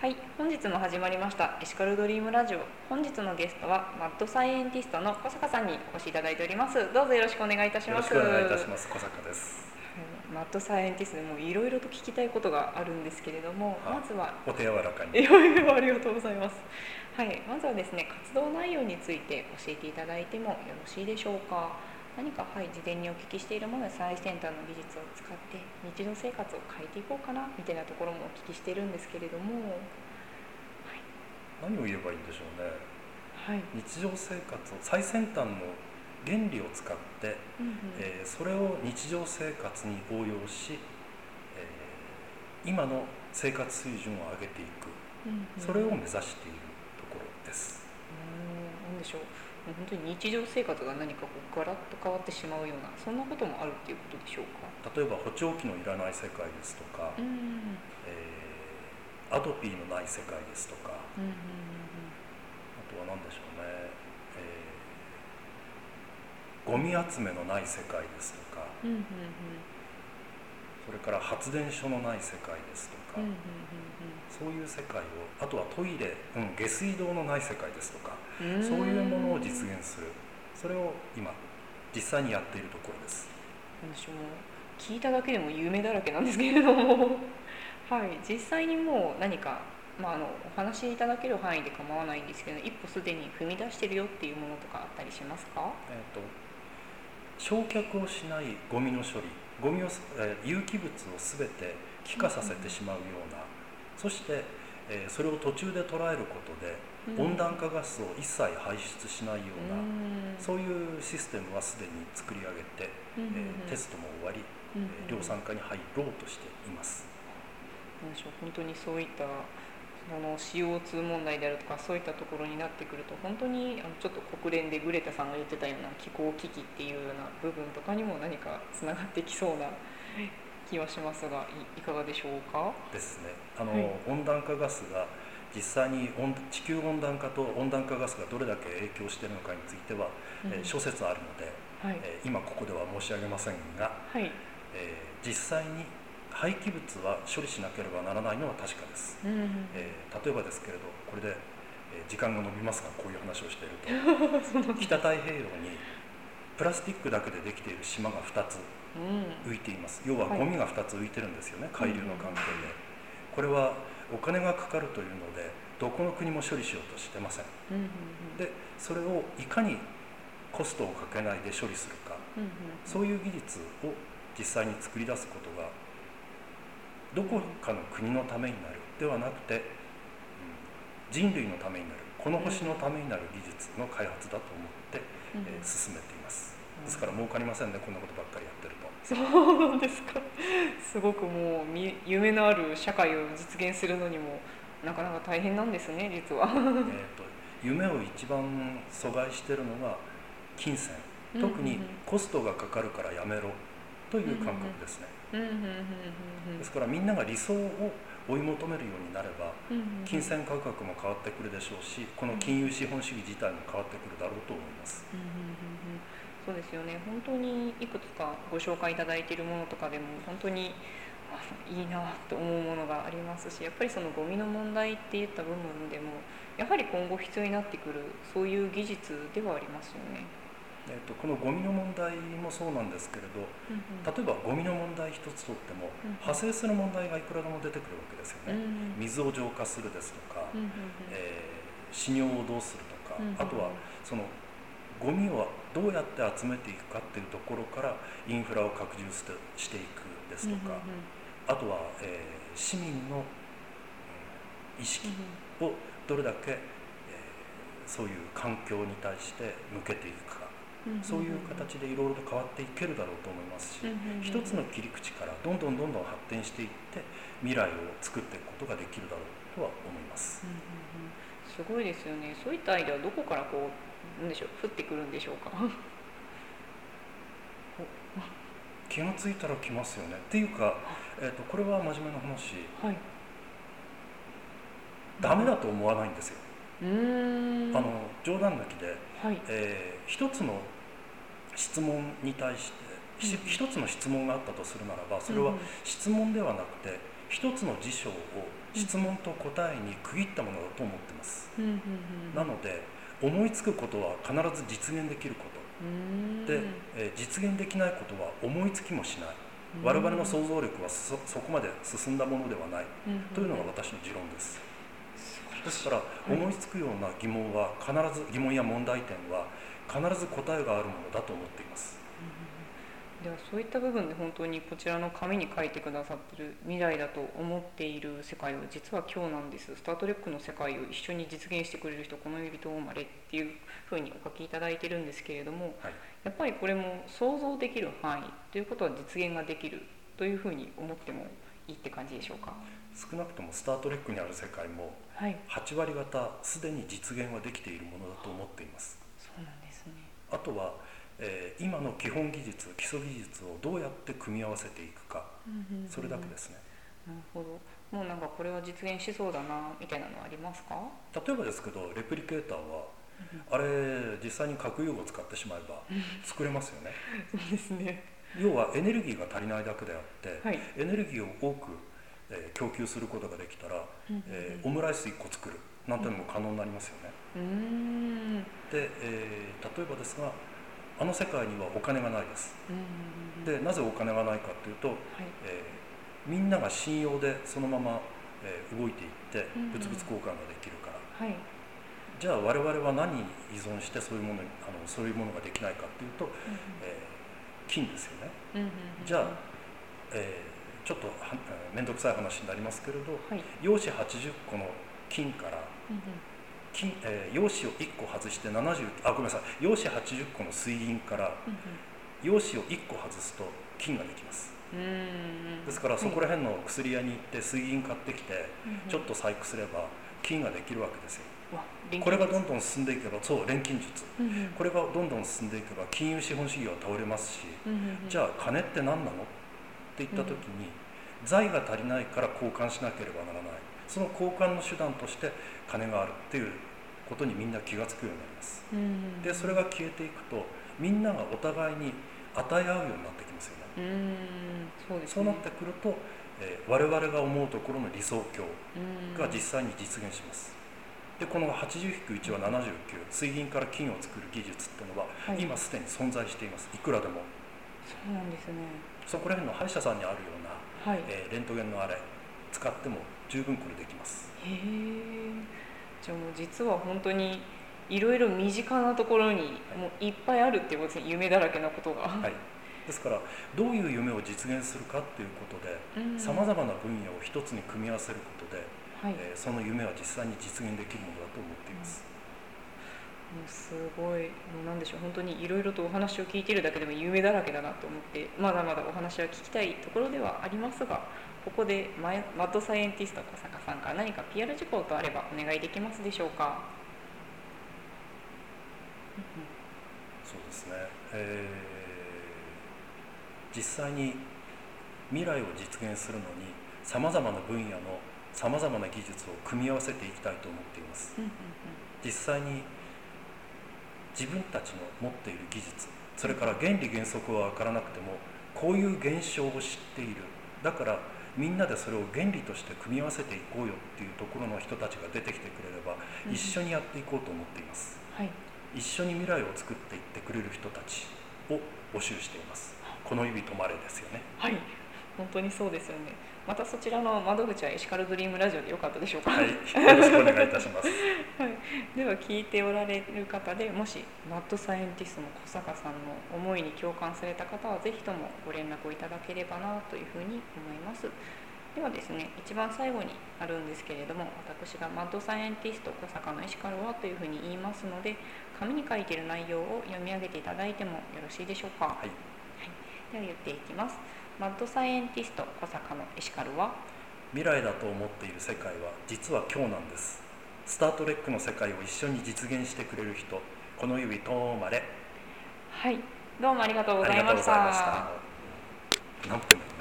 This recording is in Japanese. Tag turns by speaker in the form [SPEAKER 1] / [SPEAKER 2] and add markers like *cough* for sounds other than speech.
[SPEAKER 1] はい、本日も始まりましたエシカルドリームラジオ。本日のゲストはマッドサイエンティストの小坂さんにお越しいただいております。どうぞよろしくお願いいたし
[SPEAKER 2] よろ
[SPEAKER 1] ます。
[SPEAKER 2] しくお願いいたします小坂です
[SPEAKER 1] はいマッドサイエンティストでもいろいろと聞きたいことがあるんですけれども、
[SPEAKER 2] はい
[SPEAKER 1] まずは
[SPEAKER 2] お手柔らかに
[SPEAKER 1] いろいろありがとうございます。はい、まずはですね、活動内容について教えていただいてもよろしいでしょうか。何かはい、事前にお聞きしているもので最先端の技術を使って日常生活を変えていこうかなみたいなところもお聞きしているんですけれども、
[SPEAKER 2] 何を言えばいいんでしょうね。
[SPEAKER 1] はい、
[SPEAKER 2] 日常生活を最先端の原理を使って、
[SPEAKER 1] うんうん。
[SPEAKER 2] えーそれを日常生活に応用し、えー今の生活水準を上げていく。
[SPEAKER 1] うんうん。
[SPEAKER 2] それを目指しているところです。
[SPEAKER 1] うーん、なんでしょう。本当に日常生活が何かこうガラッと変わってしまうようなそんなこともあるっていうことでしょうか？
[SPEAKER 2] 例えば補聴器のいらない世界ですとか、
[SPEAKER 1] うん、
[SPEAKER 2] えーアトピーのない世界ですとか
[SPEAKER 1] うん、うん、
[SPEAKER 2] あとは何でしょうね、えーゴミ集めのない世界ですとか
[SPEAKER 1] うん、うん、うん、
[SPEAKER 2] から発電所のない世界ですとか、そういう世界をあとはトイレ、うん、下水道のない世界ですとか。そういうものを実現する。それを今実際にやっているところです。
[SPEAKER 1] 私も聞いただけでも夢だらけなんですけれども。*laughs* はい。実際にもう何か、まあ、あのお話しいただける範囲で構わないんですけど一歩すでに踏み出してるよっていうものとかあったりしますか？
[SPEAKER 2] えー、と焼却をしないゴミの処理ゴミをす、えー有機物を全て気化させてしまうような、そして、えーそれを途中で捉えることで、温暖化ガスを一切排出しないような、
[SPEAKER 1] うん。
[SPEAKER 2] そういうシステムはすでに作り上げて、えーテストも終わり、えー量産化に入ろうとしています。
[SPEAKER 1] 本当にそういったその CO2 問題であるとかそういったところになってくると本当にあのちょっと国連でグレタさんが言ってたような気候危機っていうような部分とかにも何かつながってきそうな気はしますがいいかがでしょうか？
[SPEAKER 2] ですね。あの、
[SPEAKER 1] はい。
[SPEAKER 2] 温暖化ガスが実際に温地球温暖化と温暖化ガスがどれだけ影響しているのかについては、えー諸説あるので、
[SPEAKER 1] はい。
[SPEAKER 2] えー今ここでは申し上げませんが、
[SPEAKER 1] はい。
[SPEAKER 2] えー実際に廃棄物は処理しなければならないのは確かです、
[SPEAKER 1] うん。うん
[SPEAKER 2] えー例えばですけれどこれで、えー時間が延びますがこういう話をしていると *laughs* 北太平洋にプラスチックだけでできている島が2つ
[SPEAKER 1] うん。
[SPEAKER 2] 浮いています。要は
[SPEAKER 1] はい。
[SPEAKER 2] ゴミが2つ浮いてるんですよね、海流の関係
[SPEAKER 1] うん
[SPEAKER 2] で。これはお金がかかるというのでどこの国も処理しようとしてません。
[SPEAKER 1] うんうんうん。
[SPEAKER 2] でそれをいかにコストをかけないで処理するか。
[SPEAKER 1] うんうん。
[SPEAKER 2] そういう技術を実際に作り出すことがどこかの国のためになるではなくて、うん人類のためになるこの星のためになる技術の開発だと思って、
[SPEAKER 1] うん。
[SPEAKER 2] えー進めています。ですから儲かりませんねこんなことばっかりやってると。
[SPEAKER 1] そうなんですか。すごくもうみ夢のある社会を実現するのにもなかなか大変なんですね実は。
[SPEAKER 2] えー、と夢を一番阻害しているのが金銭。特にコストがかかるからやめろという感覚ですね、ですからみんなが理想を追い求めるようになれば金銭価格も変わってくるでしょうしこの金融資本主義自体も変わってくるだろうと思います。
[SPEAKER 1] うんうんうんうん。そうですよね。本当にいくつかご紹介いただいているものとかでも本当にあいいなと思うものがありますしやっぱりそのゴミの問題っていった部分でもやはり今後必要になってくるそういう技術ではありますよね。
[SPEAKER 2] えー、とこのゴミの問題もそうなんですけれど
[SPEAKER 1] うんうん。
[SPEAKER 2] 例えばゴミの問題一つとっても
[SPEAKER 1] うん
[SPEAKER 2] 派生する問題がいくらでも出てくるわけですよ
[SPEAKER 1] うんう
[SPEAKER 2] ね
[SPEAKER 1] ん。
[SPEAKER 2] 水を浄化するですとか、
[SPEAKER 1] うんうんうん。
[SPEAKER 2] えー死尿をどうするとか、
[SPEAKER 1] うんうんうん。
[SPEAKER 2] あとはそのゴミをどうやって集めていくかっていうところからインフラを拡充してしていくですとか、あとは、えー市民のうん意識をどれだけ、えーそういう環境に対して向けていくか、
[SPEAKER 1] うんうんうん
[SPEAKER 2] そういう形でいろいろと変わっていけるだろうと思いますし、一つの切り口からどんどんどんどん発展していって未来を作っていくことができるだろうとは思います。
[SPEAKER 1] うんうんうんすごいですよねそういったアイデアはどこからこうなんでしょう降ってくるんでしょうか？*laughs*
[SPEAKER 2] 気がついたら来ますよねっていうか、えー、とこれは真面目な話
[SPEAKER 1] はい。
[SPEAKER 2] ダメだと思わないんですよ。あの冗談抜きで、
[SPEAKER 1] はい。
[SPEAKER 2] えー一つの質問に対してひ
[SPEAKER 1] うん。
[SPEAKER 2] 一つの質問があったとするならばそれは
[SPEAKER 1] うん
[SPEAKER 2] 質問ではなくて一つの事象を質問と答えに区切ったものだと思ってます、
[SPEAKER 1] うんうんうん。
[SPEAKER 2] なので思いつくことは必ず実現できること。で、えー実現できないことは思いつきもしない。
[SPEAKER 1] うん。
[SPEAKER 2] 我々の想像力はそそこまで進んだものではない。
[SPEAKER 1] うんうん。
[SPEAKER 2] というのが私の持論ですですから
[SPEAKER 1] い
[SPEAKER 2] 思いつくような疑問は必ず疑問や問題点は必ず答えがあるものだと思っています。
[SPEAKER 1] ではそういった部分で本当にこちらの紙に書いてくださってる未来だと思っている世界は実は今日なんです。スター・トレックの世界を一緒に実現してくれる人この指と生まれっていうふうにお書きいただいてるんですけれども
[SPEAKER 2] はい。
[SPEAKER 1] やっぱりこれも想像できる範囲ということは実現ができるというふうに思ってもいいって感じでしょうか？
[SPEAKER 2] 少なくともスター・トレックにある世界も
[SPEAKER 1] はい。
[SPEAKER 2] 8割方すでに実現はできているものだと思っています。
[SPEAKER 1] そうなんですね。
[SPEAKER 2] あとは、えー今の基本技術基礎技術をどうやって組み合わせていくか。それだけですね。
[SPEAKER 1] なるほど。もうなんかこれは実現しそうだなみたいなのはありますか？
[SPEAKER 2] 例えばですけどレプリケーターはあれ実際に核融合を使ってしまえば作れますよね。*laughs*
[SPEAKER 1] そうですね。
[SPEAKER 2] 要はエネルギーが足りないだけであって、
[SPEAKER 1] はい。
[SPEAKER 2] エネルギーを多く、えー供給することができたら、えーオムライス1個作る。なんてのも可能になりますよね、
[SPEAKER 1] うーん。
[SPEAKER 2] で、えー例えばですがあの世界にはお金がないです。
[SPEAKER 1] うん
[SPEAKER 2] でなぜお金がないかというと、
[SPEAKER 1] はい。
[SPEAKER 2] えーみんなが信用でそのまま、えー動いていって
[SPEAKER 1] うん
[SPEAKER 2] 物々交換ができるから、
[SPEAKER 1] はい。
[SPEAKER 2] じゃあ我々は何に依存してそういうものにあのそういうものができないかというと、えー金ですよね。じゃあ、えーちょっと面倒くさい話になりますけれど
[SPEAKER 1] はい。
[SPEAKER 2] 陽子80個の金から金、えー陽子を1個外して70あごめんなさい。陽子80個の水銀から陽子を1個外すと金ができます。ですからそこら辺の薬屋に行って水銀買ってきてちょっ
[SPEAKER 1] と
[SPEAKER 2] と細工すれば金ができるわけですよ。
[SPEAKER 1] わ
[SPEAKER 2] これがどんどん進んでいけばそう錬金術。
[SPEAKER 1] うんうん。
[SPEAKER 2] これがどんどん進んでいけば金融資本主義は倒れますし
[SPEAKER 1] うんうんうん。
[SPEAKER 2] じゃあ金って何なの？って言った時に財が足りないから交換しなければならない。その交換の手段として金があるっていうことにみんな気が付くようになります。でそれが消えていくとみんながお互いに与え合うようになってきますよね。
[SPEAKER 1] そうね。
[SPEAKER 2] そうなってくると、えー我々が思うところの理想郷
[SPEAKER 1] うん。
[SPEAKER 2] が実際に実現します。でこの80-1は79水銀から金を作る技術っていうのは、
[SPEAKER 1] はい。
[SPEAKER 2] 今すでに存在しています。いくらでも
[SPEAKER 1] そうなんですね。
[SPEAKER 2] そこら辺の歯医者さんにあるような、
[SPEAKER 1] はい。
[SPEAKER 2] えーレントゲンのあれ使っても十分これできます。
[SPEAKER 1] へえ。じゃあもう実は本当にいろいろ身近なところにもういっぱいあるっていうことですね。夢だらけなことが。
[SPEAKER 2] はい。ですからどういう夢を実現するかっていうことで
[SPEAKER 1] うん。
[SPEAKER 2] さまざまな分野を一つに組み合わせることで、
[SPEAKER 1] はい。
[SPEAKER 2] えーその夢は実際に実現できるものだと思っています、
[SPEAKER 1] もうすごい。もうなんでしょう。本当にいろいろとお話を聞いているだけでも夢だらけだなと思って。まだまだお話は聞きたいところではありますがここでマイマッドサイエンティスト小坂さんから何か PR 事項とあればお願いできますでしょうか、
[SPEAKER 2] そうですね、えー実際に未来を実現するのにさまざまな分野のさまざまな技術を組み合わせていきたいと思っています。
[SPEAKER 1] うんうん。
[SPEAKER 2] 実際に自分たちの持っている技術それから原理原則は分からなくてもこういう現象を知っている。だからみんなでそれを原理として組み合わせていこうよっていうところの人たちが出てきてくれれば
[SPEAKER 1] うん。
[SPEAKER 2] 一緒にやっていこうと思っています。
[SPEAKER 1] はい。
[SPEAKER 2] 一緒に未来を作っていってくれる人たちを募集しています。この指止まれですよね。
[SPEAKER 1] はい。本当にそうですよねまたそちらの窓口はエシカルドリームラジオでよかったでしょうか？
[SPEAKER 2] はいよろしくお願いいたします。*laughs*
[SPEAKER 1] はい、では聞いておられる方でもしマッドサイエンティストの小坂さんの思いに共感された方はぜひともご連絡をいただければなというふうに思います。ではですね一番最後にあるんですけれども私がマッドサイエンティスト小坂のエシカルはというふうに言いますので紙に書いている内容を読み上げていただいてもよろしいでしょうか、
[SPEAKER 2] はい
[SPEAKER 1] では言っていきます。マッドサイエンティスト小坂のエシカルは
[SPEAKER 2] 未来だと思っている世界は実は今日なんです。スター・トレックの世界を一緒に実現してくれる人この指とまれ。
[SPEAKER 1] はいどうもありがとうご
[SPEAKER 2] ざいました。何分